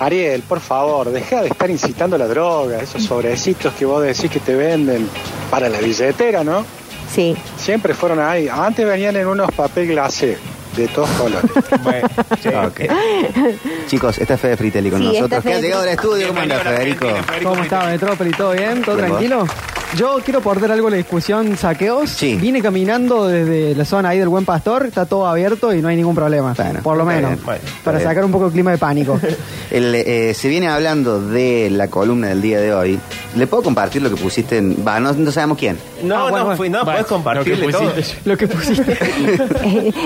Ariel, por favor, deja de estar incitando la droga, esos sobrecitos que vos decís que te venden para la billetera, ¿no? Sí. Siempre fueron ahí. Antes venían en unos papel glacé de todos colores. Bueno, sí. Ok. Chicos, esta es Fede Fritelli con Sí, nosotros. ¿Qué ha llegado al estudio? ¿Cómo anda, Federico? ¿Cómo está, Metrópoli? ¿Todo bien? ¿Todo tranquilo? Yo quiero aportar algo a la discusión saqueos. Sí. Vine caminando desde la zona ahí del Buen Pastor, está todo abierto y no hay ningún problema. Bueno, por lo menos. bien, bueno, está para bien. sacar un poco el clima de pánico. El, eh, se viene hablando de la columna del día de hoy. ¿Le puedo compartir lo que pusiste en.? Va, no, no sabemos quién. No, Ah, bueno, no, bueno. fui, no, puedes compartirle lo que todo. pusiste. lo que pusiste.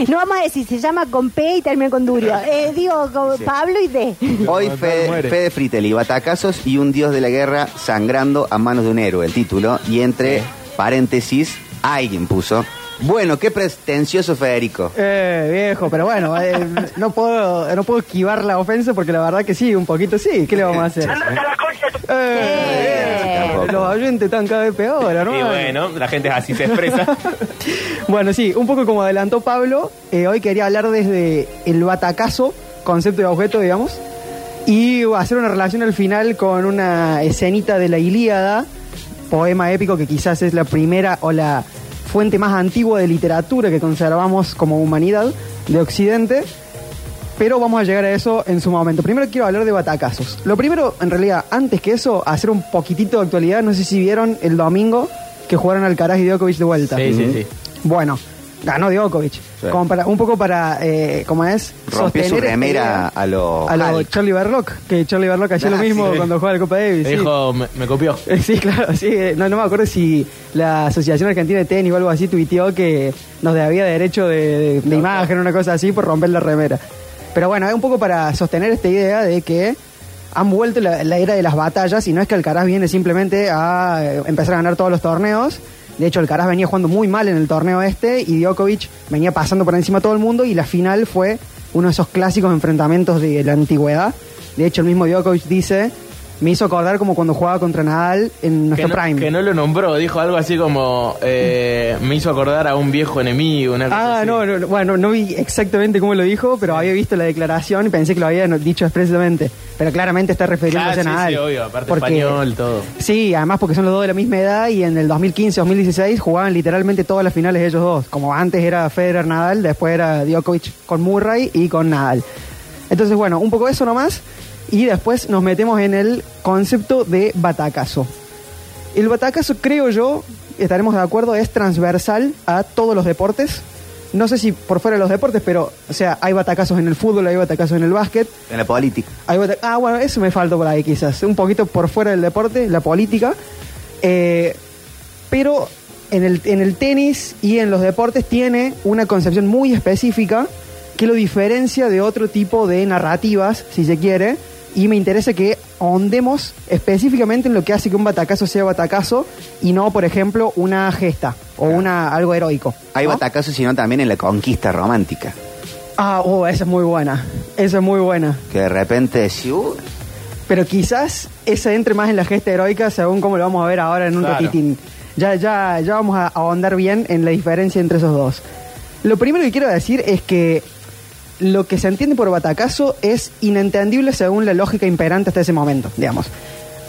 no vamos a decir, se llama con P y termina con Durio. Eh, digo, con Pablo y D. Hoy Fede. Fede Fritelli, batacazos y un dios de la guerra sangrando a manos de un héroe, el título. Y entre paréntesis, alguien puso. Bueno, qué pretencioso Federico. Eh, viejo, pero bueno, eh, no puedo no puedo esquivar la ofensa porque la verdad que sí, un poquito sí. ¿Qué le vamos a hacer? Eh, Eh. Los oyentes están cada vez peor, ¿no? Y bueno, la gente así se expresa. Bueno, sí, un poco como adelantó Pablo, eh, hoy quería hablar desde el batacazo, concepto de objeto, digamos, y hacer una relación al final con una escenita de la Ilíada, poema épico que quizás es la primera o la fuente más antigua de literatura que conservamos como humanidad de Occidente. Pero vamos a llegar a eso en su momento. Primero quiero hablar de batacazos. Lo primero, en realidad, antes que eso, hacer un poquitito de actualidad. No sé si vieron el domingo que jugaron Alcaraz y Djokovic de vuelta. Sí, sí, sí. Bueno, ganó Djokovic. Como para, un poco para, eh, ¿cómo es? Rompió su Sostener esta remera a lo. a lo. Charlie Barlock, que Charlie Barlock hacía Ah, lo mismo sí. cuando jugaba la Copa Davis. sí. Dijo, me, me copió. Eh, Sí, claro, sí. eh, No, no me acuerdo si la Asociación Argentina de Tenis o algo así tuiteó que nos debía derecho de, de- de imagen, una cosa así, por romper la remera. Pero bueno, es un poco para sostener esta idea de que han vuelto la, la era de las batallas y no es que Alcaraz viene simplemente a eh, empezar a ganar todos los torneos. De hecho, Alcaraz venía jugando muy mal en el torneo este y Djokovic venía pasando por encima a todo el mundo y la final fue uno de esos clásicos enfrentamientos de la antigüedad. De hecho, el mismo Djokovic dice, me hizo acordar como cuando jugaba contra Nadal en Que nuestro no, prime. que no lo nombró, dijo algo así como eh, me hizo acordar a un viejo enemigo, una cosa Ah, no, no, no, bueno, no vi exactamente cómo lo dijo, pero había visto la declaración y pensé que lo había dicho expresamente. Pero claramente está refiriéndose Claro, a sí, Nadal. sí, obvio, aparte Porque- español, todo. Sí, además porque son los dos de la misma edad y en el 2015-2016 jugaban literalmente todas las finales ellos dos. Como antes era Federer Nadal, después era Djokovic con Murray y con Nadal. Entonces, bueno, un poco eso nomás. Y después nos metemos en el concepto de batacazo. El batacazo, creo yo, estaremos de acuerdo, es transversal a todos los deportes. No sé si por fuera de los deportes, pero, o sea, hay batacazos en el fútbol, hay batacazos en el básquet, En la política. hay bata- ah, bueno, eso me faltó por ahí quizás. Un poquito por fuera del deporte, la política. Eh, pero en el, en el tenis y en los deportes tiene una concepción muy específica que lo diferencia de otro tipo de narrativas, si se quiere. Y me interesa que ahondemos específicamente en lo que hace que un batacazo sea batacazo y no, por ejemplo, una gesta o una algo heroico. Hay ¿no? batacazos, sino también en la conquista romántica. Ah, oh, esa es muy buena. Esa es muy buena. Que de repente, si, uh, Pero quizás esa entre más en la gesta heroica según como lo vamos a ver ahora en un Claro. ratitín. Ya, ya, ya vamos a ahondar bien en la diferencia entre esos dos. Lo primero que quiero decir es que lo que se entiende por batacazo es inentendible según la lógica imperante hasta ese momento, digamos.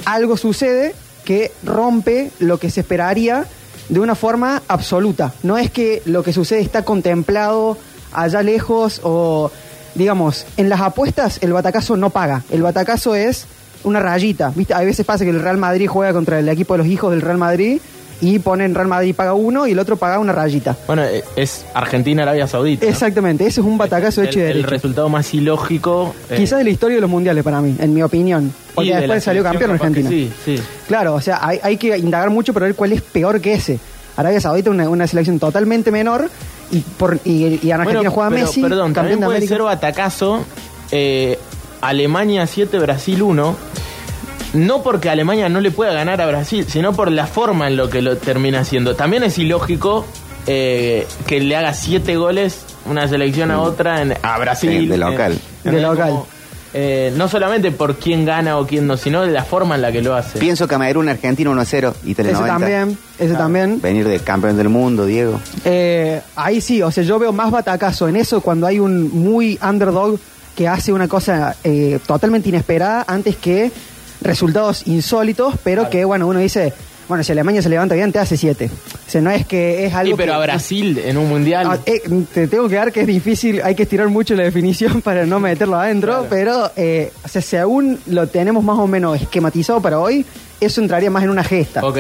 Algo sucede que rompe lo que se esperaría de una forma absoluta. No es que lo que sucede está contemplado allá lejos o, digamos, en las apuestas el batacazo no paga. El batacazo es una rayita. ¿Viste? A veces pasa que el Real Madrid juega contra el equipo de los hijos del Real Madrid y ponen Real Madrid paga uno y el otro paga una rayita. Bueno, eh, es Argentina-Arabia Saudita. ¿no? Exactamente, ese es un batacazo El- hecho el, derecho. resultado más ilógico. eh, Quizás de la historia de los mundiales para mí, en mi opinión. y Porque de después salió campeón Argentina. Sí, sí. Claro, o sea, hay, hay que indagar mucho para ver cuál es peor que ese. Arabia Saudita una, una selección totalmente menor y por y, y en Argentina Bueno, juega pero, Messi, perdón, también de puede ser batacazo eh, Alemania 7, Brasil 1. No porque Alemania no le pueda ganar a Brasil, sino por la forma en lo que lo termina haciendo. También es ilógico eh, que le haga 7 goles una selección a otra en, a Brasil. Sí, de local. eh, De local. como, eh, no solamente por quién gana o quién no, sino de la forma en la que lo hace. pienso Camerún, Argentina 1-0 y Ese 90. también, ese también. Venir de campeón del mundo, Diego. Eh, ahí sí, o sea, yo veo más batacazo en eso cuando hay un muy underdog que hace una cosa eh, totalmente inesperada antes que resultados insólitos, pero que, bueno, uno dice, bueno, si Alemania se levanta bien, te hace siete. O sea, no es que es algo Sí, pero que- a Brasil en un mundial. Ah, eh, te tengo que dar que es difícil, hay que estirar mucho la definición para no meterlo adentro, pero eh, o sea, según lo tenemos más o menos esquematizado para hoy, eso entraría más en una gesta. ok.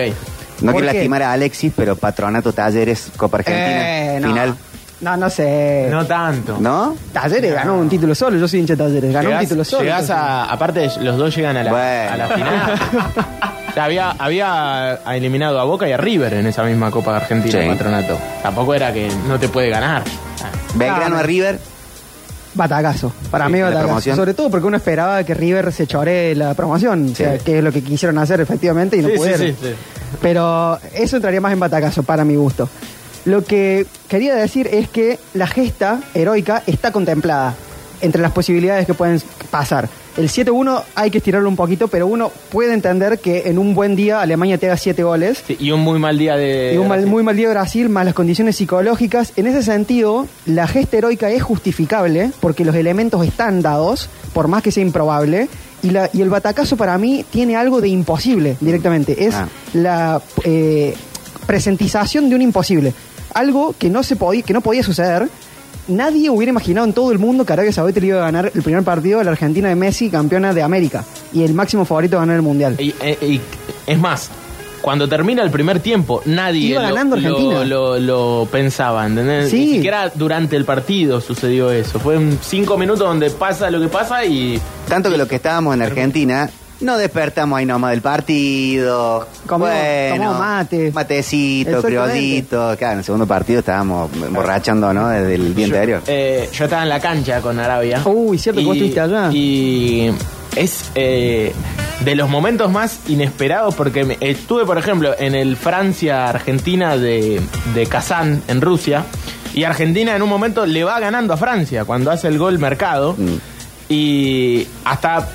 No ¿Por quiero lastimar a Alexis, pero Patronato Talleres, Copa Argentina, Eh, no. final. No, no sé. No tanto. ¿No? Talleres ganó un título solo, yo soy hincha de Talleres, ganó un Llegás- título solo. llegás a. Aparte, los dos llegan a la, Bueno. a la final. O sea, había, había eliminado a Boca y a River en esa misma Copa Argentina, Sí. Patronato. Tampoco era que no te puede ganar. Belgrano Ah, a River. Batacazo, para Sí, mí la promoción. Sobre todo porque uno esperaba que River se chore la promoción, o sea, Sí. que es lo que quisieron hacer efectivamente y no Sí, sí, pudieron. sí, sí. Pero eso entraría más en batacazo para mi gusto. Lo que quería decir es que la gesta heroica está contemplada entre las posibilidades que pueden pasar. El 7-1 hay que estirarlo un poquito, pero uno puede entender que en un buen día Alemania te haga 7 goles. Sí, y un muy mal día de. Y un mal- muy mal día de Brasil, más las condiciones psicológicas. En ese sentido, la gesta heroica es justificable porque los elementos están dados, por más que sea improbable. Y, la, y el batacazo para mí tiene algo de imposible directamente. Es Ah. la eh, presentización de un imposible. Algo que no, se podía, que no podía suceder. Nadie hubiera imaginado en todo el mundo que Arabia Saudita le iba a ganar el primer partido a la Argentina de Messi, campeona de América. Y el máximo favorito a ganar el Mundial. Y, eh, y- es más, cuando termina el primer tiempo, nadie Iba lo, ganando Argentina. lo, lo- lo pensaba, ¿entendés? Sí. Ni siquiera durante el partido sucedió eso. Fue en cinco minutos donde pasa lo que pasa y. Tanto que los que estábamos en Argentina no despertamos ahí nomás del partido. Comimos- bueno, mate. Matecito, criollito. Claro, en el segundo partido estábamos emborrachando, ¿no? Desde el día anterior. Eh, yo estaba en la cancha con Arabia. Uy, cierto que vos estuviste allá. Y es eh, de los momentos más inesperados porque me- estuve, por ejemplo, en el Francia-Argentina de, de Kazán, en Rusia. Y Argentina en un momento le va ganando a Francia cuando hace el gol Mercado. Mm. Y hasta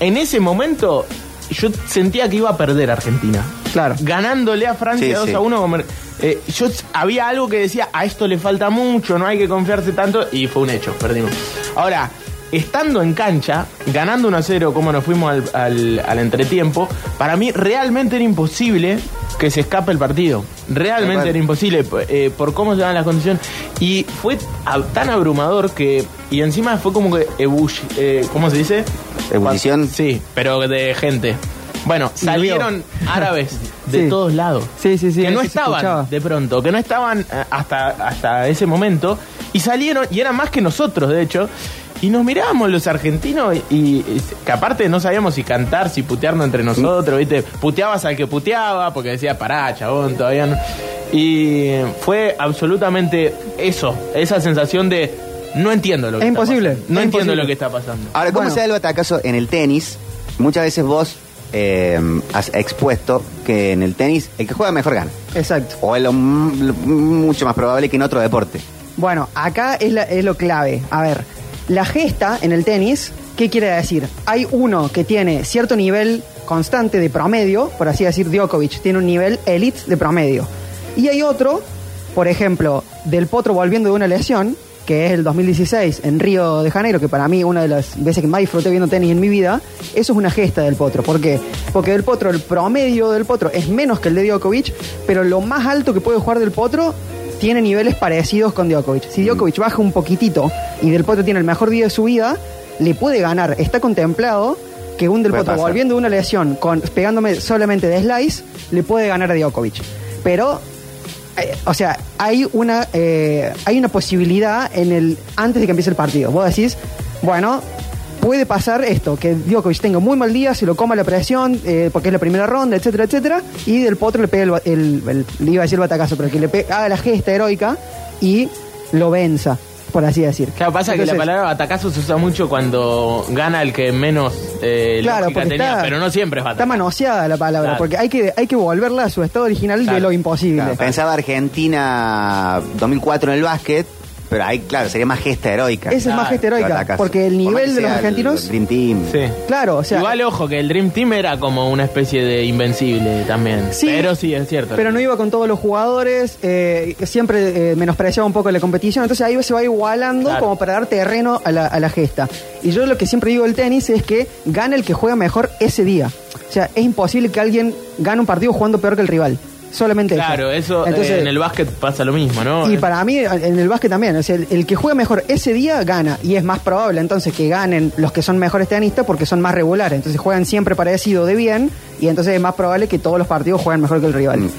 en ese momento yo sentía que iba a perder Argentina. Claro. Ganándole a Francia Sí, 2 sí. a 1. con Mer- eh, yo había algo que decía, a esto le falta mucho, no hay que confiarse tanto. Y fue un hecho, perdimos. Ahora, estando en cancha, ganando 1 a 0, como nos fuimos al, al- al entretiempo, para mí realmente era imposible que se escape el partido. Realmente era imposible eh, por cómo se dan las condiciones. Y fue a- tan abrumador que. Y encima fue como que. ebull- eh, ¿Cómo se dice? Ebullición. Sí, pero de gente. Bueno, salieron árabes de Sí. todos lados. Sí, sí, sí, Que no eso se escuchaba. estaban de pronto, que no estaban eh, hasta, hasta ese momento. Y salieron, y eran más que nosotros, de hecho. Y nos mirábamos los argentinos y, y que aparte no sabíamos si cantar, si putearnos entre nosotros, ¿viste? Puteabas al que puteaba porque decía, pará, chabón, todavía no. Y fue absolutamente eso, esa sensación de no entiendo lo que Es está imposible, pasando. No es entiendo imposible. lo que está pasando. Ahora, ¿cómo Bueno. se da el batacazo en el tenis? Muchas veces vos eh, has expuesto que en el tenis el que juega mejor gana. Exacto. O es lo, m- lo mucho más probable que en otro deporte. Bueno, acá es, la- es lo clave. A ver, la gesta en el tenis, ¿qué quiere decir? Hay uno que tiene cierto nivel constante de promedio, por así decir, Djokovic tiene un nivel elite de promedio. Y hay otro, por ejemplo, del Potro volviendo de una lesión, que es el 2016 en Río de Janeiro, que para mí una de las veces que más disfruté viendo tenis en mi vida, eso es una gesta del Potro. ¿Por qué? Porque del Potro, el promedio del Potro es menos que el de Djokovic, pero lo más alto que puede jugar del Potro tiene niveles parecidos con Djokovic. Si Djokovic baja un poquitito y Del Potro tiene el mejor día de su vida, le puede ganar. Está contemplado que un Del Puede Potro pasar. volviendo de una lesión, con, pegándome solamente de slice, le puede ganar a Djokovic. Pero, o sea, hay una, eh, hay una posibilidad en el antes de que empiece el partido. Vos decís, bueno, puede pasar esto, que Djokovic tenga muy mal día, se lo coma la presión, eh, porque es la primera ronda, etcétera, etcétera, y Del Potro le pega el, el- el- le iba a decir el batacazo, pero que le haga la gesta heroica y lo venza, por así decir. Claro, pasa que la palabra batacazo se usa mucho cuando gana el que menos eh, Claro, lógica porque tenía, está, pero no siempre es está batacazo. manoseada la palabra, Claro. porque hay que, hay que volverla a su estado original de Claro. lo imposible. Claro, pensaba Argentina 2004 en el básquet, Pero ahí, claro, sería más gesta heroica. Esa es más gesta heroica, porque el Por más nivel que de los sea el argentinos... Dream Team. Sí. Claro, o sea... Igual, ojo, que el Dream Team era como una especie de invencible también. Sí, pero sí, es cierto. Pero no iba con todos los jugadores, eh, siempre eh, menospreciaba un poco la competición, entonces ahí se va igualando Claro. como para dar terreno a la, a la gesta. Y yo lo que siempre digo del tenis es que gana el que juega mejor ese día. O sea, es imposible que alguien gane un partido jugando peor que el rival. Solamente Claro, eso eh, Entonces, en el básquet pasa lo mismo, ¿no? y para mí, en el básquet también, o sea, el, el que juega mejor ese día gana. Y es más probable entonces que ganen los que son mejores tenistas porque son más regulares. Entonces juegan siempre parecido de bien y entonces es más probable que todos los partidos jueguen mejor que el rival. Mm.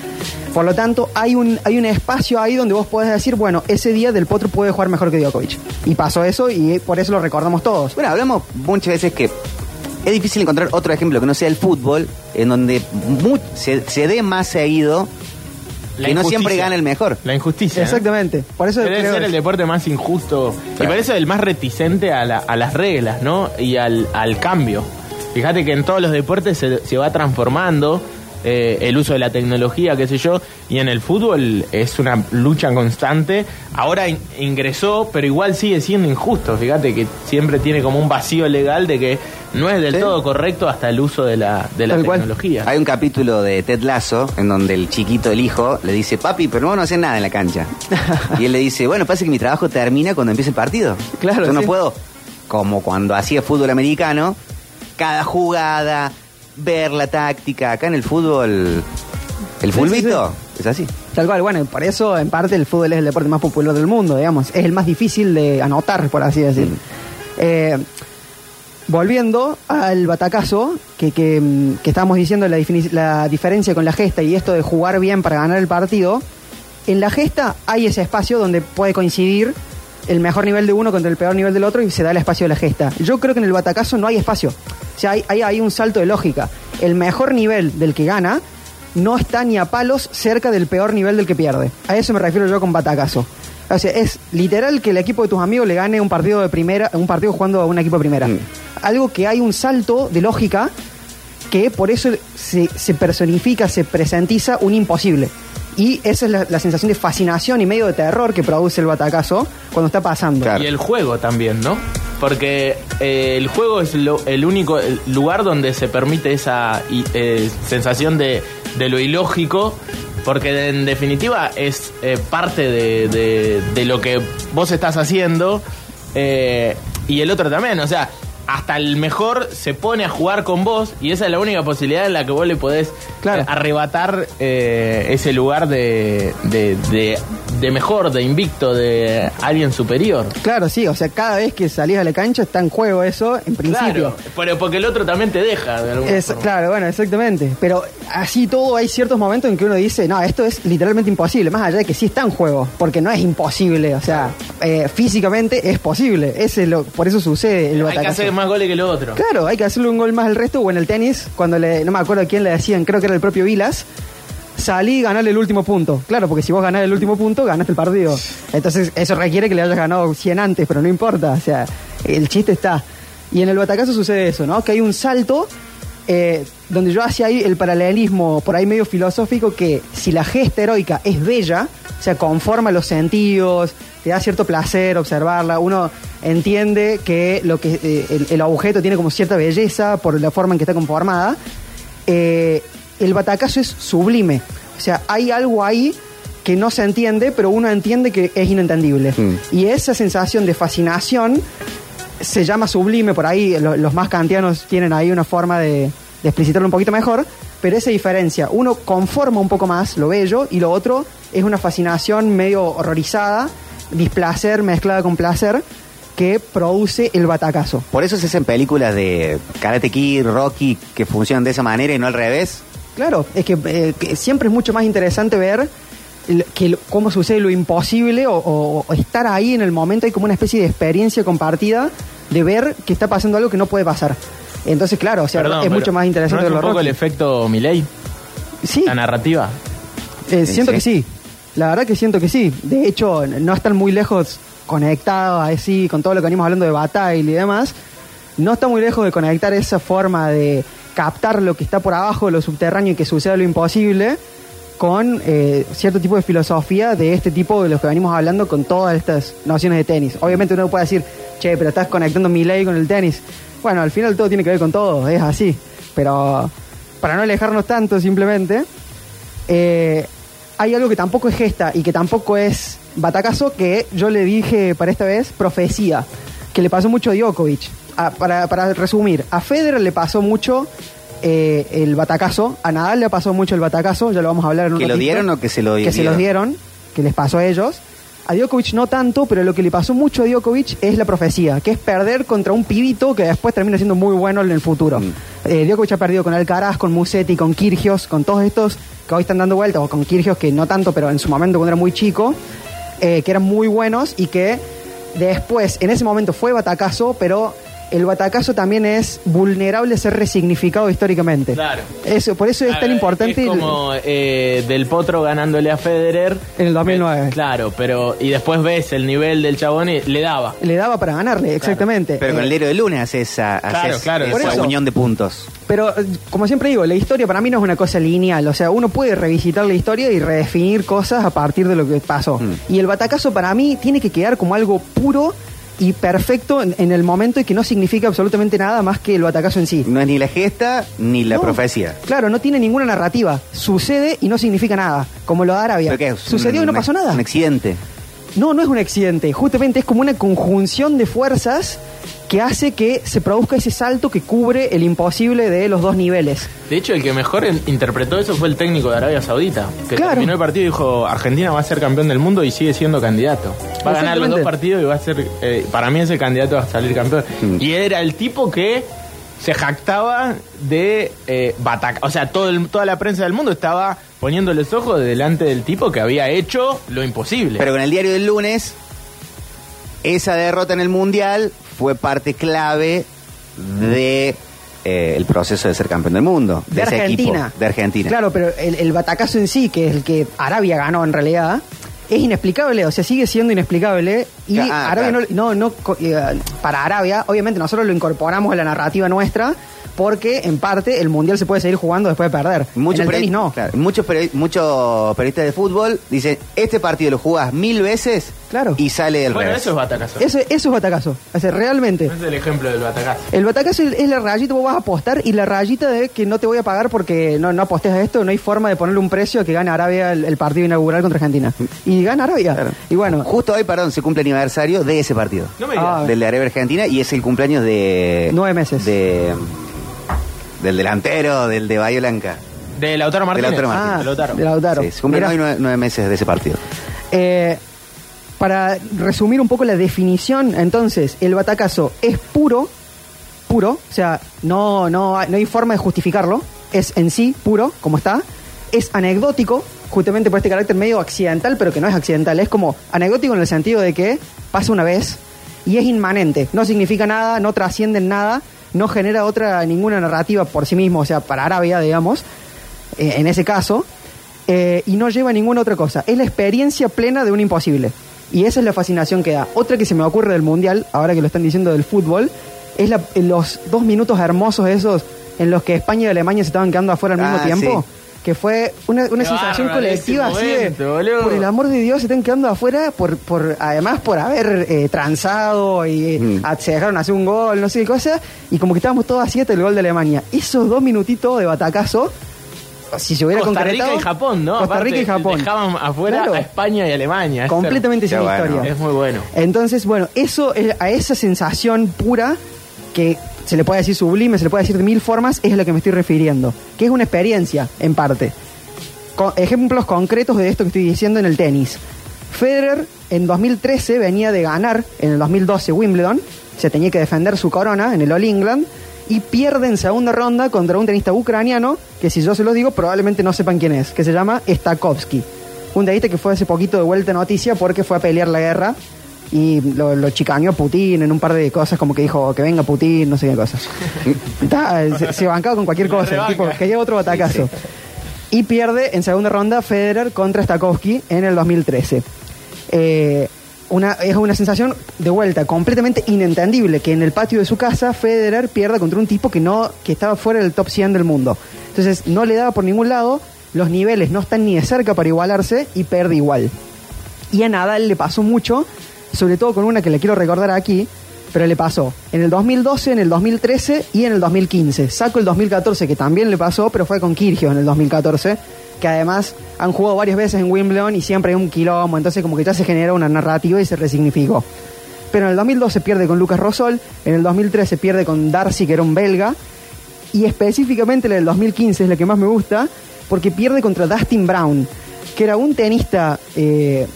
Por lo tanto, hay un, hay un espacio ahí donde vos podés decir, bueno, ese día Del Potro puede jugar mejor que Djokovic. Y pasó eso y por eso lo recordamos todos. Bueno, hablamos muchas veces que es difícil encontrar otro ejemplo que no sea el fútbol, en donde se, se dé más seguido La que no siempre gana el mejor. La injusticia. ¿eh? Exactamente. Por eso Debe ser el deporte más injusto y por eso el más reticente a, la- a las reglas, ¿no? Y al, al cambio. Fíjate que en todos los deportes se, se va transformando eh, el uso de la tecnología, qué sé yo, y en el fútbol es una lucha constante. Ahora in- ingresó, pero igual sigue siendo injusto. Fíjate que siempre tiene como un vacío legal de que no es del Sí. todo correcto hasta el uso de la, de la cual. tecnología. Hay un capítulo de Ted Lasso en donde el chiquito, el hijo, le dice, papi, pero vos no haces nada en la cancha. y él le dice, bueno, pasa que mi trabajo termina cuando empiece el partido. Claro, Yo no puedo, como cuando hacía fútbol americano, cada jugada, ver la táctica. Acá en el fútbol, el fulbito, es así. Tal cual, bueno, y por eso en parte el fútbol es el deporte más popular del mundo, digamos. Es el más difícil de anotar, por así decir. Mm. Eh, volviendo al batacazo, que, que, mm, que estábamos diciendo la diferencia con la gesta y esto de jugar bien para ganar el partido, en la gesta hay ese espacio donde puede coincidir el mejor nivel de uno contra el peor nivel del otro y se da el espacio de la gesta. Yo creo que en el batacazo no hay espacio. O sea, hay, hay, hay un salto de lógica. El mejor nivel del que gana no está ni a palos cerca del peor nivel del que pierde. A eso me refiero yo con batacazo. O sea, es literal que el equipo de tus amigos le gane un partido de primera, un partido jugando a un equipo de primera. Mm. Algo que hay un salto de lógica que por eso se, se personifica, se presentiza un imposible. Y esa es la, la sensación de fascinación y medio de terror que produce el batacazo cuando está pasando. Claro. Y el juego también, ¿no? Porque eh, el juego es lo- el único lugar donde se permite esa eh, sensación de, de lo ilógico, porque en definitiva es eh, parte de, de- de lo que vos estás haciendo eh, y el otro también, o sea... Hasta el mejor se pone a jugar con vos y esa es la única posibilidad en la que vos le podés Claro. eh, arrebatar eh, ese lugar de, de, de- de mejor, de invicto, de alguien superior. Claro, sí, o sea, cada vez que salís a la cancha está en juego eso, en principio. Claro, pero porque el otro también te deja de Es- forma. claro, bueno, exactamente. Pero así todo hay ciertos momentos en que uno dice, no, esto es literalmente imposible, más allá de que sí está en juego, porque no es imposible, o sea, eh, físicamente es posible. Ese es lo, por eso sucede el hacer más que lo otro. Claro, hay que hacerle un gol más al resto, o en el tenis, cuando le, no me acuerdo quién le decían, creo que era el propio Vilas, salí y ganarle el último punto. Claro, porque si vos ganás el último punto, ganaste el partido. Entonces, eso requiere que le hayas ganado 100 antes, pero no importa, o sea, el chiste está. Y en el batacazo sucede eso, ¿no? Que hay un salto eh, donde yo hacía ahí el paralelismo por ahí medio filosófico que si la gesta heroica es bella, o sea, conforma los sentidos, te da cierto placer observarla, uno entiende que lo que eh, el, el objeto tiene como cierta belleza por la forma en que está conformada, eh, el batacazo es sublime. O sea, hay algo ahí que no se entiende, pero uno entiende que es inentendible. Mm. Y esa sensación de fascinación se llama sublime, por ahí lo- los más kantianos tienen ahí una forma de, de explicitarlo un poquito mejor, pero esa diferencia, uno conforma un poco más lo bello y lo otro es una fascinación medio horrorizada, displacer mezclada con placer que produce el batacazo. Por eso se hacen películas de Karate Kid, Rocky, que funcionan de esa manera y no al revés. Claro, es que, eh, que siempre es mucho más interesante ver el- que, lo- cómo sucede lo imposible o, o- o estar ahí en el momento, hay como una especie de experiencia compartida de ver que está pasando algo que no puede pasar. Entonces, claro, o sea, Perdón, es mucho más interesante ¿no es verlo un poco el efecto Milei, Sí, la narrativa. eh, siento Sí. que sí. La verdad que siento que sí. De hecho, no están muy lejos conectados así con todo lo que venimos hablando de batalla y demás. No está muy lejos de conectar esa forma de captar lo que está por abajo, lo subterráneo y que suceda lo imposible con eh, cierto tipo de filosofía de este tipo de los que venimos hablando con todas estas nociones de tenis. Obviamente uno puede decir, che, pero estás conectando mi ley con el tenis. Bueno, al final todo tiene que ver con todo, es así. Pero para no alejarnos tanto simplemente, eh, hay algo que tampoco es gesta y que tampoco es batacazo, que yo le dije para esta vez profecía, que le pasó mucho a Djokovic. A- para, para resumir, a Federer le pasó mucho eh, el batacazo, a Nadal le pasó mucho el batacazo, ya lo vamos a hablar en un ¿Que lo dieron o que se lo Que se los dieron, que les pasó a ellos. A Djokovic no tanto, pero lo que le pasó mucho a Djokovic es la profecía, que es perder contra un pibito que después termina siendo muy bueno en el futuro. Mm. Eh, Djokovic ha perdido con Alcaraz, con Musetti, con Kirgios, con todos estos que hoy están dando vueltas, o con Kirgios que no tanto, pero en su momento cuando era muy chico, eh, que eran muy buenos y que después, en ese momento fue batacazo, pero el batacazo también es vulnerable a ser resignificado históricamente. Claro. Eso, por eso es tan importante Es como eh, Del Potro ganándole a Federer. en el 2009. Claro, pero. Y después ves el nivel del chabón y le daba. Le daba para ganarle, exactamente. Pero con Eh, el diario de lunes hace esa, haces Claro, esa eso. unión de puntos. Pero, eh, como siempre digo, la historia para mí no es una cosa lineal. O sea, uno puede revisitar la historia y redefinir cosas a partir de lo que pasó. Mm. Y el batacazo para mí tiene que quedar como algo puro y perfecto en, en el momento y que no significa absolutamente nada más que el batacazo en sí. No es ni la gesta ni la No. profecía. Claro, no tiene ninguna narrativa. Sucede y no significa nada. Como lo de Arabia. ¿Pero qué es? Sucedió y no pasó nada. Un accidente. No, no es un accidente. Justamente es como una conjunción de fuerzas que hace que se produzca ese salto que cubre el imposible de los dos niveles. De hecho, el que mejor en- interpretó eso fue el técnico de Arabia Saudita, que Claro. terminó el partido y dijo, Argentina va a ser campeón del mundo y sigue siendo candidato. Va a ganar los dos partidos y va a ser, eh, para mí ese candidato a salir campeón. Mm. Y era el tipo que se jactaba de eh, bataca. O sea, todo el- toda la prensa del mundo estaba poniendo los ojos delante del tipo que había hecho lo imposible. Pero con el diario del lunes, esa derrota en el Mundial fue parte clave de eh, el proceso de ser campeón del mundo. De, ese Argentina. equipo, de Argentina. Claro, pero el, el batacazo en sí, que es el que Arabia ganó en realidad, es inexplicable, o sea, sigue siendo inexplicable. Y Ah, Arabia claro. no, no, no eh, para Arabia, obviamente nosotros lo incorporamos a la narrativa nuestra, porque en parte el mundial se puede seguir jugando después de perder. Muchos, en el periodi- tenis no. claro, muchos, periodi- muchos periodistas de fútbol dicen, este partido lo jugás mil veces Claro. y sale el bueno, revés. eso es batacazo. Eso, eso es batacazo. O sea, realmente. Ese es el ejemplo del batacazo. El batacazo es es la rayita, vos vas a apostar y la rayita de que no te voy a pagar porque no, no apostes a esto, no hay forma de ponerle un precio a que gane Arabia el, el partido inaugural contra Argentina. Y gana Arabia. Claro. Y bueno, Justo hoy, perdón, se cumple aniversario de ese partido. No me digas. Ah, del de Arabia Argentina y es el cumpleaños de... Nueve meses. De, del delantero, del de Bahía Blanca. De Lautaro Martínez. Lautaro Martínez. Ah, De Lautaro. de Lautaro. Sí, se cumplen hoy nueve, nueve meses de ese partido. Eh, para resumir un poco la definición, entonces, el batacazo es puro, puro, o sea, no, no, no hay forma de justificarlo, es en sí puro, como está, es anecdótico, justamente por este carácter medio accidental, pero que no es accidental, es como anecdótico en el sentido de que pasa una vez y es inmanente, no significa nada, no trasciende en nada, no genera otra, ninguna narrativa por sí mismo, o sea, para Arabia, digamos, eh, en ese caso, eh, y no lleva ninguna otra cosa. Es la experiencia plena de un imposible. Y esa es la fascinación que da. Otra que se me ocurre del Mundial, ahora que lo están diciendo del fútbol, es la- los dos minutos hermosos esos en los que España y Alemania se estaban quedando afuera al mismo Ah, tiempo. sí. Que fue una, sensación colectiva así de, momento, por el amor de Dios se están quedando afuera por, por además por haber eh, transado y eh, Mm. a- se dejaron hacer un gol, no sé qué cosa, y como que estábamos todos a siete el gol de Alemania. Esos dos minutitos de batacazo, si se hubiera Costa Rica y Japón, ¿no? Costa Rica y Japón. Dejaban afuera Claro. a España y Alemania. Completamente sin bueno. historia. Es muy bueno. Entonces, bueno, eso es- a esa sensación pura que se le puede decir sublime, se le puede decir de mil formas, es a la que me estoy refiriendo, que es una experiencia en parte. Co- ejemplos concretos de esto que estoy diciendo en el tenis. Federer en 2013 venía de ganar en el 2012 Wimbledon, se tenía que defender su corona en el All England y pierde en segunda ronda contra un tenista ucraniano que si yo se los digo probablemente no sepan quién es, que se llama Stakovsky. Un tenista que fue hace poquito de vuelta noticia porque fue a pelear la guerra y lo, lo chicaneó Putin en un par de cosas, como que dijo que venga Putin, no sé qué cosas. Está- se, se bancaba con cualquier cosa, el tipo, que lleva otro batacazo. Y pierde en segunda ronda Federer contra Stakowski en el 2013. Eh, una, es una sensación de vuelta completamente inentendible que en el patio de su casa Federer pierda contra un tipo que no que estaba fuera del top 100 del mundo. Entonces no le daba por ningún lado los niveles no están ni de cerca para igualarse y pierde igual. Y a Nadal le pasó mucho, sobre todo con una que le quiero recordar aquí, pero le pasó en el 2012, en el 2013 y en el 2015. Saco el 2014 que también le pasó, pero fue con Kirgio en el 2014, que además han jugado varias veces en Wimbledon y siempre hay un quilombo, entonces como que ya se genera una narrativa y se resignificó. Pero en el 2012 pierde con Lucas Rosol, en el 2013 pierde con Darcy, que era un belga, y específicamente la del 2015 es la que más me gusta, porque pierde contra Dustin Brown, que era un tenista... eh,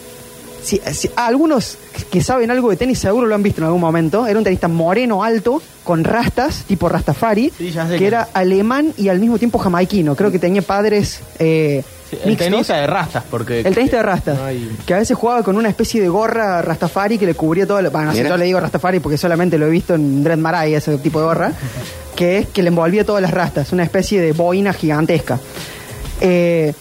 si- si- algunos que saben algo de tenis seguro lo han visto en algún momento. Era un tenista moreno, alto, con rastas, tipo Rastafari, Sí, ya sé que era es. alemán y al mismo tiempo jamaiquino. Creo que tenía padres eh, Sí, el mixtos. tenista de rastas, porque. El tenista de rastas, No hay- que a veces jugaba con una especie de gorra Rastafari que le cubría todo. el- Bueno, no sé, yo le digo Rastafari porque solamente lo he visto en Dread Marai, ese tipo de gorra, que es que le envolvía todas las rastas, una especie de boina gigantesca. Eh,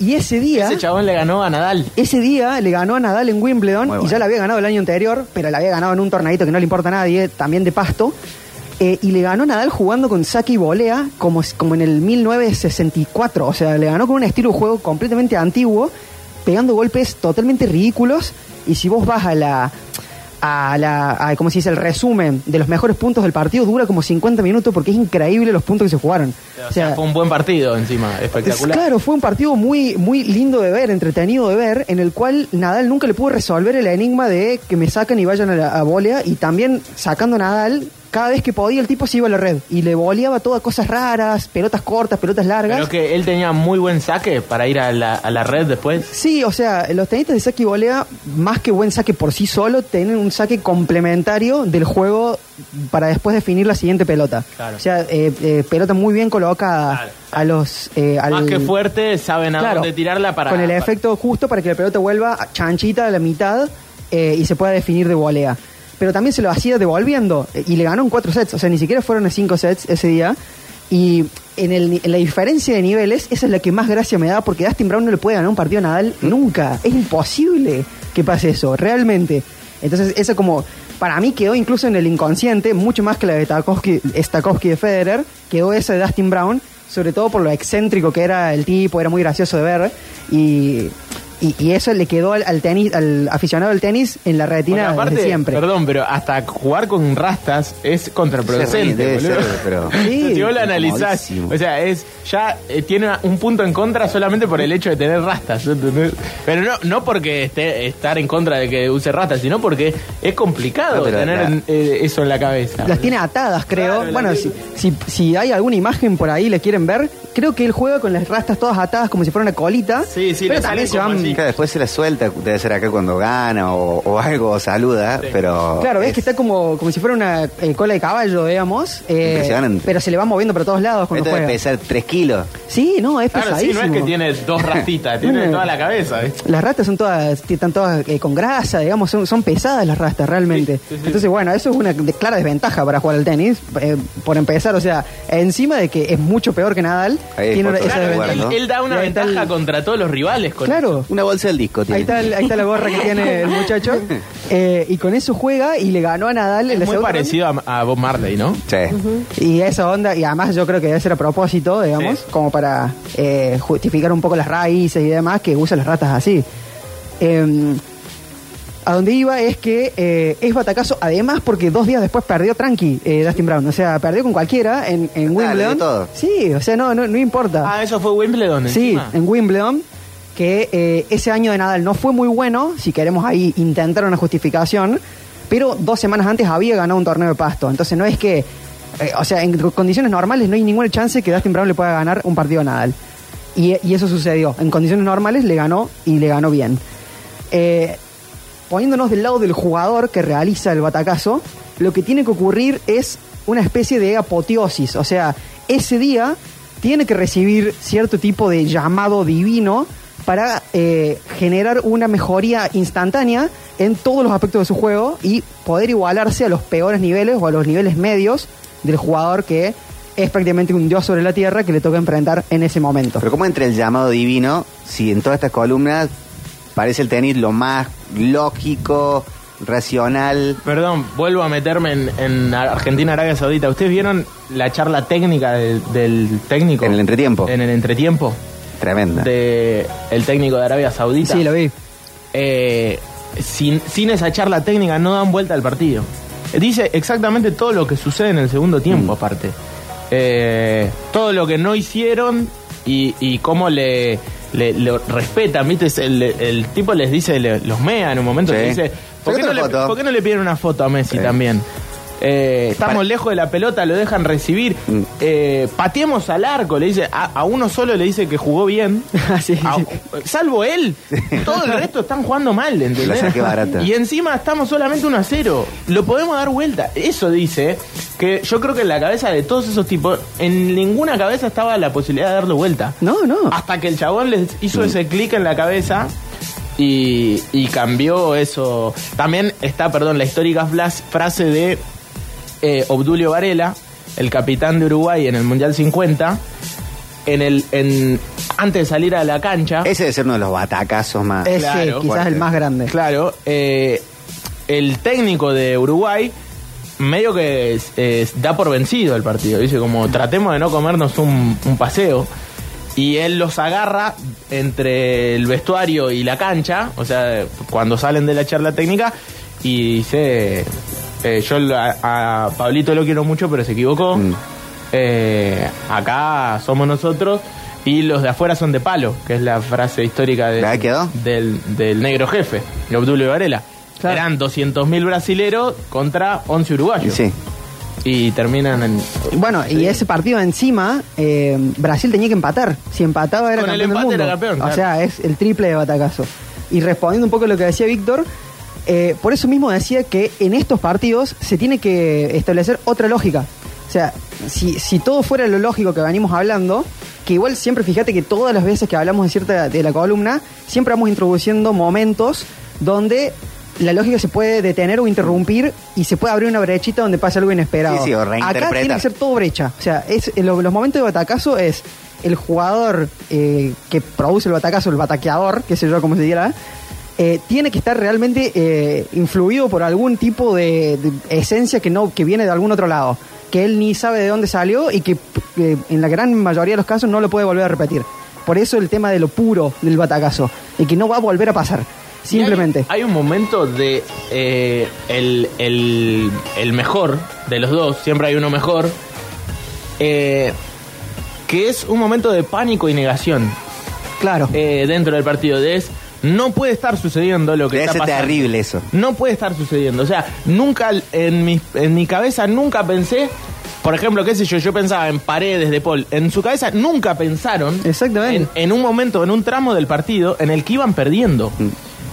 y ese día. Ese chabón le ganó a Nadal. Ese día le ganó a Nadal en Wimbledon y ya la había ganado el año anterior, pero la había ganado en un torneito que no le importa a nadie, también de pasto. Eh, y le ganó a Nadal jugando con saque y volea como, como en el 1964. O sea, le ganó con un estilo de juego completamente antiguo, pegando golpes totalmente ridículos. Y si vos vas a la. A la, a, ¿cómo se dice? El resumen de los mejores puntos del partido dura como 50 minutos porque es increíble los puntos que se jugaron. O sea, fue un buen partido encima, Es- espectacular. Claro, fue un partido muy, muy lindo de ver, entretenido de ver, en el cual Nadal nunca le pudo resolver el enigma de que me sacan y vayan a la a volea, y también sacando a Nadal, cada vez que podía el tipo se iba a la red y le voleaba todas cosas raras, pelotas cortas, pelotas largas. Pero que él tenía muy buen saque para ir a la, a la red después. Sí, o sea, los tenistas de saque y volea, más que buen saque por sí solo, tienen un saque complementario del juego para después definir la siguiente pelota. Claro. O sea, eh, eh, pelota muy bien colocada Claro. a los... eh, al- Más que fuerte, saben a Claro, dónde tirarla para. Con el efecto justo para que la pelota vuelva chanchita a la mitad eh, y se pueda definir de volea. Pero también se lo hacía devolviendo eh, y le ganó en cuatro sets. O sea, ni siquiera fueron a cinco sets ese día. Y en, el, en la diferencia de niveles, esa es la que más gracia me da porque Dustin Brown no le puede ganar un partido a Nadal nunca. Es imposible que pase eso, realmente. Entonces, eso como, para mí quedó incluso en el inconsciente, mucho más que la de Stakowski, Stakowski de Federer, quedó esa de Dustin Brown, sobre todo por lo excéntrico que era el tipo, era muy gracioso de ver. Y, y, y eso le quedó al, al tenis, al aficionado del tenis en la retina aparte, de siempre. perdón, pero hasta jugar con rastas es contraproducente. Debe boludo. ser, pero- Sí, si vos lo analizás, o sea, es ya eh, tiene un punto en contra solamente por el hecho de tener rastas. ¿entendés? Pero no, no porque esté estar en contra de que use rastas, sino porque es complicado No, tener en- eh, eso en la cabeza. Las tiene atadas, creo. Claro, bueno, si, si, si hay alguna imagen por ahí, le quieren ver, creo que él juega con las rastas todas atadas como si fuera una colita. Sí, sí, pero también se van. Claro, después se la suelta, debe ser acá cuando gana o, o algo, o saluda, pero... Claro, ves es- que está como, como si fuera una eh, cola de caballo, digamos. eh, Impresionante. pero se le va moviendo para todos lados cuando Esto debe pesar 3 kilos. Sí, no, es Claro, sí, pesadísimo. no es que tiene dos rastitas, tiene toda la cabeza. ¿eh? Las rastas son todas, están todas eh, con grasa, digamos, son, son pesadas las rastas realmente. Sí, sí, sí. Entonces, bueno, eso es una de- clara desventaja para jugar al tenis, eh, por empezar, o sea, encima de que es mucho peor que Nadal, tiene esa desventaja. él, da una ventaja contra todos los rivales. Con Claro. Una bolsa del disco tiene. Ahí está, el- ahí está la gorra que tiene el muchacho. Eh, y con eso juega y le ganó a Nadal Es en la muy segunda parecido a, a Bob Marley, ¿no? Sí. Y esa onda, y además yo creo que debe ser a propósito, digamos, Sí. como para eh, justificar un poco las raíces y demás, que usa las ratas así. Eh, a donde iba es que eh, es batacazo, además porque dos días después perdió tranqui eh, Dustin Brown. O sea, perdió con cualquiera en, en Ah, le dio Wimbledon. todo. Sí, o sea, no, no, no importa. Ah, eso fue Wimbledon. Sí, encima. en Wimbledon, que eh, ese año de Nadal no fue muy bueno, si queremos ahí intentar una justificación, pero dos semanas antes había ganado un torneo de pasto. Entonces no es que, eh, o sea, en condiciones normales no hay ninguna chance que Dustin Brown le pueda ganar un partido a Nadal. Y, y eso sucedió. En condiciones normales le ganó y le ganó bien. Eh, poniéndonos del lado del jugador que realiza el batacazo, lo que tiene que ocurrir es una especie de apoteosis. O sea, ese día tiene que recibir cierto tipo de llamado divino para eh, generar una mejoría instantánea en todos los aspectos de su juego y poder igualarse a los peores niveles o a los niveles medios del jugador que es prácticamente un dios sobre la tierra que le toca enfrentar en ese momento. Pero ¿cómo entre el llamado divino si en todas estas columnas parece el tenis lo más lógico, racional? Perdón, vuelvo a meterme en, en Argentina, Arabia Saudita. ¿Ustedes vieron la charla técnica del, del técnico? En el entretiempo. En el entretiempo. Tremenda. de el técnico de Arabia Saudita. Sí, lo vi. Eh, sin, sin esa charla técnica no dan vuelta al partido. Dice exactamente todo lo que sucede en el segundo tiempo, Mm. aparte. Eh, todo lo que no hicieron y, y cómo le, le- lo respetan, ¿viste? El, el tipo les dice, le- los mea en un momento, Sí. le dice, ¿por qué, no le, por qué no le piden una foto a Messi Sí. también? Eh, estamos Para- lejos de la pelota, lo dejan recibir. Mm. Eh, pateemos al arco, le dice. A, a uno solo le dice que jugó bien. Sí, A- sí. salvo él. Todo el resto están jugando mal, ¿entendés? Y encima estamos solamente 1 a 0. Lo podemos dar vuelta. Eso dice que yo creo que en la cabeza de todos esos tipos, en ninguna cabeza estaba la posibilidad de darle vuelta. No, no. Hasta que el chabón les hizo ese clic en la cabeza y, y cambió eso. También está, perdón, la histórica frase de eh, Obdulio Varela, el capitán de Uruguay en el Mundial 50, en el, en, antes de salir a la cancha. Ese debe ser uno de los batacazos más. Ese claro, quizás fuerte. el más grande. Claro, eh, el técnico de Uruguay medio que es- es- da por vencido el partido. Dice como tratemos de no comernos un, un paseo. Y él los agarra entre el vestuario y la cancha, o sea, cuando salen de la charla técnica, y dice, eh, yo a, a Pablito lo quiero mucho, pero se equivocó. Mm. Eh, acá somos nosotros y los de afuera son de palo, que es la frase histórica de- ¿La quedó? del, del negro jefe, de Obdulio Varela. Claro. Eran 200.000 brasileros contra 11 uruguayos. Sí. Y terminan en... Bueno, y ese partido encima, eh, Brasil tenía que empatar. Si empataba era Con el campeón del mundo. era campeón, O sea, es el triple de batacazo. Y respondiendo un poco a lo que decía Víctor, eh, por eso mismo decía que en estos partidos se tiene que establecer otra lógica. O sea, si, si todo fuera lo lógico que venimos hablando, que igual siempre fíjate que todas las veces que hablamos de cierta de la columna, siempre vamos introduciendo momentos donde la lógica se puede detener o interrumpir y se puede abrir una brechita donde pasa algo inesperado. Sí, sí, o Acá tiene que ser todo brecha. O sea, es, en lo- los momentos de batacazo es el jugador eh, que produce el batacazo, el bataqueador, qué sé yo cómo se diga, eh, tiene que estar realmente eh, influido por algún tipo de, de esencia que no que viene de algún otro lado, que él ni sabe de dónde salió y que eh, en la gran mayoría de los casos no lo puede volver a repetir. Por eso el tema de lo puro del batacazo y que no va a volver a pasar. Simplemente. Hay, hay un momento de eh, el, el- el mejor de los dos, siempre hay uno mejor, que es un momento de pánico y negación Claro. dentro del partido. De es, no puede estar sucediendo lo que Debe está ser pasando. terrible eso. No puede estar sucediendo. O sea, nunca en mi, en mi cabeza nunca pensé, por ejemplo, qué sé yo, yo pensaba en paredes de Paul. En su cabeza nunca pensaron Exactamente. En, en un momento, en un tramo del partido en el que iban perdiendo. Mm.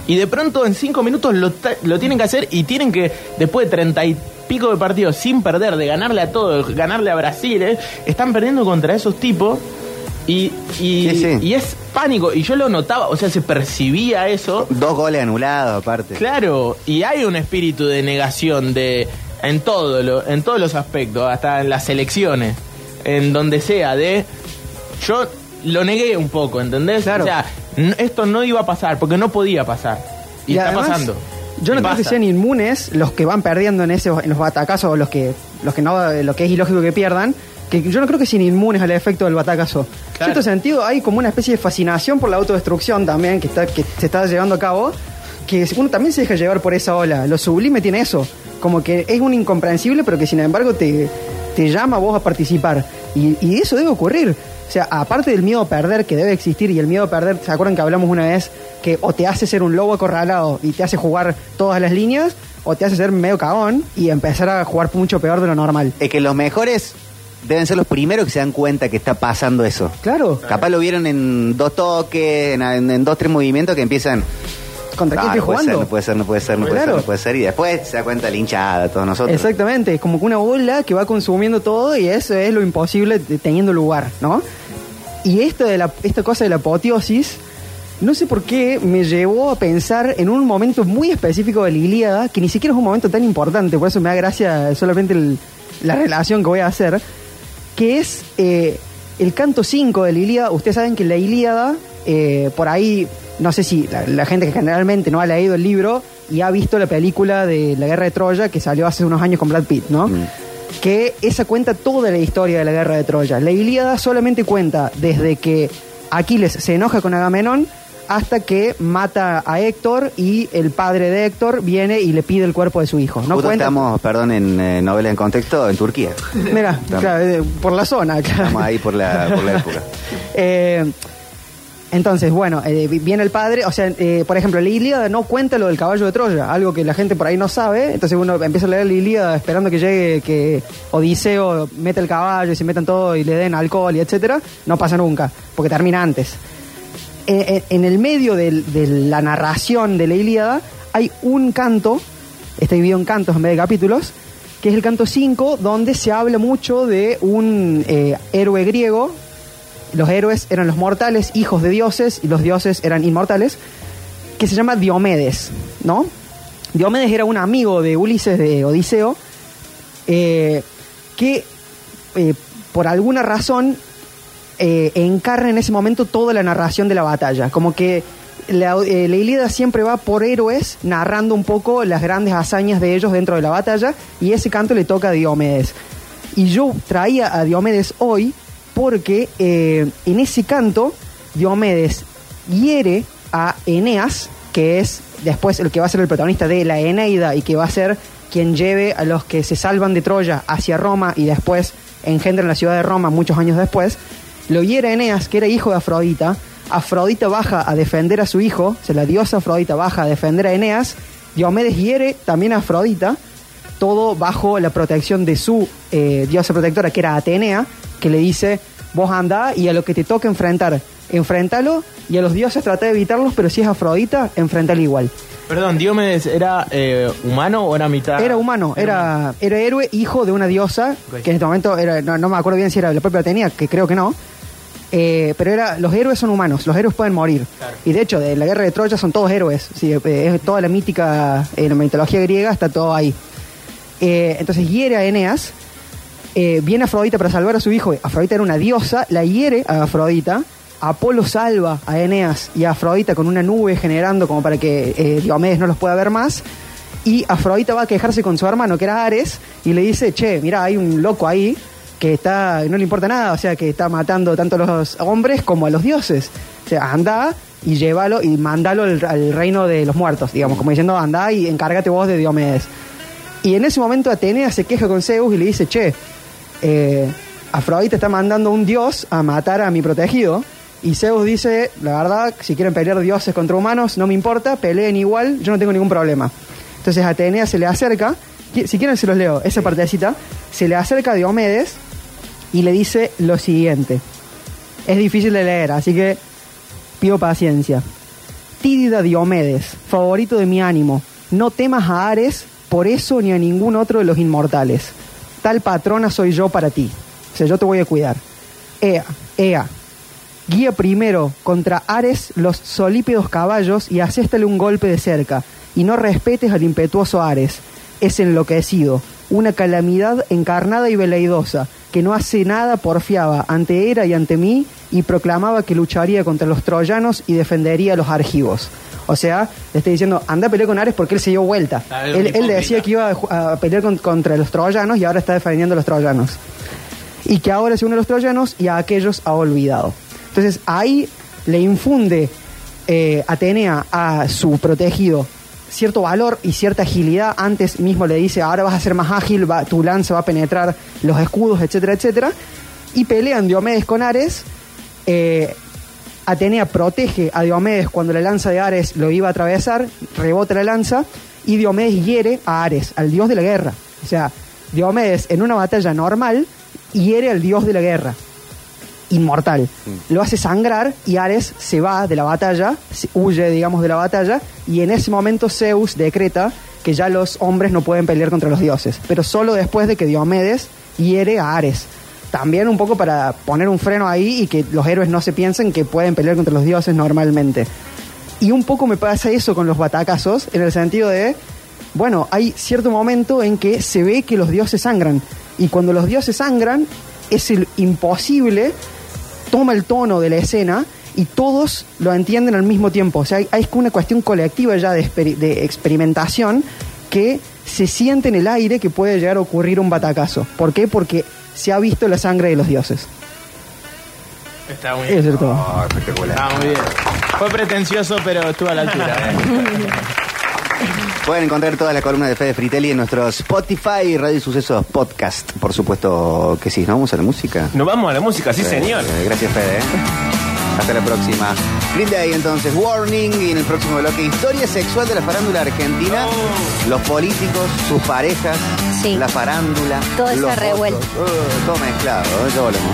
Y de pronto en cinco minutos lo, ta- lo tienen que hacer y tienen que, después de treinta y pico de partidos sin perder, de ganarle a todos, ganarle a Brasil, ¿eh? están perdiendo contra esos tipos. Y, y, Sí, sí. y es pánico. Y yo lo notaba, o sea, se percibía eso. Dos goles anulados, aparte. Claro, y hay un espíritu de negación de en todo lo, en todos los aspectos, hasta en las elecciones, en donde sea de yo lo negué un poco, ¿entendés? Claro. O sea, esto no iba a pasar porque no podía pasar. Y, está además, pasando. Yo no creo que sean inmunes los que van perdiendo en esos, en los batacazos o los que, los que no, lo que es ilógico que pierdan. Que yo no creo que sean inmunes al efecto del batacazo. En cierto sentido, hay como una especie de fascinación por la autodestrucción también que está, que se está llevando a cabo. Que uno también se deja llevar por esa ola. Lo sublime tiene eso. Como que es un incomprensible, pero que sin embargo te, te llama a vos a participar. Y, y eso debe ocurrir. O sea, aparte del miedo a perder que debe existir, y el miedo a perder, ¿se acuerdan que hablamos una vez? Que o te hace ser un lobo acorralado y te hace jugar todas las líneas, o te hace ser medio cagón y empezar a jugar mucho peor de lo normal. Es que los mejores deben ser los primeros que se dan cuenta que está pasando eso. Claro, Capaz lo vieron en dos toques, en, en- en dos, tres movimientos que empiezan. ¿contra quién "Ah, estoy no ser, jugando? no puede ser, no puede ser, no puede Claro. ser, no puede ser. Y después se da cuenta la hinchada, todos nosotros. Exactamente, es como que una bola que va consumiendo todo y eso es lo imposible teniendo lugar, ¿no? Y esto de la, esta cosa de la apoteosis, no sé por qué me llevó a pensar en un momento muy específico de la Ilíada, que ni siquiera es un momento tan importante, por eso me da gracia solamente el- la relación que voy a hacer, que es eh, el canto 5 de la Ilíada. Ustedes saben que la Ilíada, eh, por ahí, no sé si la, la gente que generalmente no ha leído el libro y ha visto la película de la Guerra de Troya que salió hace unos años con Brad Pitt, ¿no? Mm. Que esa cuenta toda la historia de la Guerra de Troya. La Ilíada solamente cuenta desde que Aquiles se enoja con Agamenón hasta que mata a Héctor y el padre de Héctor viene y le pide el cuerpo de su hijo. No Justo estamos, perdón, en eh, novela en contexto, en Turquía. Mira, claro, eh, por la zona. claro. Estamos ahí por la, por la época. Eh, entonces, bueno, eh, vi- viene el padre, o sea, eh, por ejemplo, la Ilíada no cuenta lo del caballo de Troya, algo que la gente por ahí no sabe, entonces uno empieza a leer la Ilíada esperando que llegue, que Odiseo meta el caballo y se metan todo y le den alcohol y etcétera, no pasa nunca, porque termina antes. Eh, eh, en el medio de la narración de la Ilíada hay un canto, está dividido en cantos en vez de capítulos, que es el canto 5, donde se habla mucho de un eh, héroe griego los héroes eran los mortales, hijos de dioses, y los dioses eran inmortales, que se llama Diomedes, ¿no? Diomedes era un amigo de Ulises, de Odiseo, que por alguna razón eh, encarna en ese momento toda la narración de la batalla. Como que la, eh, Ilíada siempre va por héroes narrando un poco las grandes hazañas de ellos dentro de la batalla y ese canto le toca a Diomedes. Y yo traía a Diomedes hoy porque eh, en ese canto Diomedes hiere a Eneas, que es después el que va a ser el protagonista de la Eneida y que va a ser quien lleve a los que se salvan de Troya hacia Roma y después engendran la ciudad de Roma muchos años después. Lo hiere a Eneas, que era hijo de Afrodita. Afrodita baja a defender a su hijo, o sea, la diosa Afrodita baja a defender a Eneas. Diomedes hiere también a Afrodita, todo bajo la protección de su eh, diosa protectora, que era Atenea, que le dice, vos andá y a lo que te toque enfrentar, enfrentalo, y a los dioses trata de evitarlos, pero si es Afrodita, enfrentalo igual. Perdón, Diomedes era eh, humano o era mitad. Era humano, era, era héroe, hijo de una diosa, que en este momento era, no, no me acuerdo bien si era la propia Atenea, que creo que no. Eh, pero era, los héroes son humanos, los héroes pueden morir. Y de hecho, de la guerra de Troya son todos héroes. Sí, eh, es toda la mítica, en la mitología griega está todo ahí. Eh, entonces hiere a Eneas, eh, viene Afrodita para salvar a su hijo. Afrodita era una diosa, la hiere a Afrodita. Apolo salva a Eneas y a Afrodita con una nube generando como para que eh, Diomedes no los pueda ver más. Y Afrodita va a quejarse con su hermano, que era Ares, y le dice, che, mira, hay un loco ahí que está, no le importa nada, o sea, que está matando tanto a los hombres como a los dioses. O sea, anda y llévalo y mándalo al, al reino de los muertos, digamos, como diciendo, anda y encárgate vos de Diomedes. Y en ese momento Atenea se queja con Zeus y le dice, che, eh, Afrodita está mandando un dios a matar a mi protegido. Y Zeus dice, la verdad, si quieren pelear dioses contra humanos, no me importa, peleen igual, yo no tengo ningún problema. Entonces Atenea se le acerca, si quieren se los leo, esa partecita, se le acerca a Diomedes y le dice lo siguiente. Es difícil de leer, así que pido paciencia. Tídida Diomedes, favorito de mi ánimo, no temas a Ares por eso ni a ningún otro de los inmortales. Tal patrona soy yo para ti. O sea, yo te voy a cuidar. Ea, Ea, guía primero contra Ares los solípedos caballos y aséstale un golpe de cerca. Y no respetes al impetuoso Ares. Es enloquecido, una calamidad encarnada y veleidosa, que no hace nada porfiaba ante Hera y ante mí y proclamaba que lucharía contra los troyanos y defendería a los argivos. O sea, le estoy diciendo, anda a pelear con Ares porque él se dio vuelta. Él, él decía que iba a, pelear con- contra los troyanos y ahora está defendiendo a los troyanos. Y que ahora se une a los troyanos y a aquellos ha olvidado. Entonces ahí le infunde eh, Atenea a su protegido cierto valor y cierta agilidad. Antes mismo le dice, ahora vas a ser más ágil, va- tu lanza va a penetrar los escudos, etcétera, etcétera. Y pelean Diomedes con Ares. eh, Atenea protege a Diomedes cuando la lanza de Ares lo iba a atravesar, rebota la lanza y Diomedes hiere a Ares, al dios de la guerra. O sea, Diomedes en una batalla normal hiere al dios de la guerra, inmortal. Lo hace sangrar y Ares se va de la batalla, huye, digamos, de la batalla y en ese momento Zeus decreta que ya los hombres no pueden pelear contra los dioses, pero solo después de que Diomedes hiere a Ares. También un poco para poner un freno ahí y que los héroes no se piensen que pueden pelear contra los dioses normalmente. Y un poco me pasa eso con los batacazos, en el sentido de, bueno, hay cierto momento en que se ve que los dioses sangran. Y cuando los dioses sangran, es el imposible, toma el tono de la escena y todos lo entienden al mismo tiempo. O sea, hay, hay una cuestión colectiva ya de, experi- de experimentación que se siente en el aire que puede llegar a ocurrir un batacazo. ¿Por qué? Porque se ha visto la sangre de los dioses. Está muy bien. Eso es todo. Oh, espectacular. Está muy bien. Fue pretencioso, pero estuvo a la altura. Pueden encontrar toda la columna de Fede Fritelli en nuestro Spotify Radio Sucesos Podcast. Por supuesto que sí. ¿No vamos a la música? Nos vamos a la música, sí, señor. Eh, gracias, Fede. ¿eh? Hasta la próxima. Green Day, entonces, Warning. Y en el próximo bloque, historia sexual de la farándula argentina. Los políticos, sus parejas, Sí. la farándula. Todo los está revuelto. Uh, todo mezclado. ¿eh? Ya volvemos.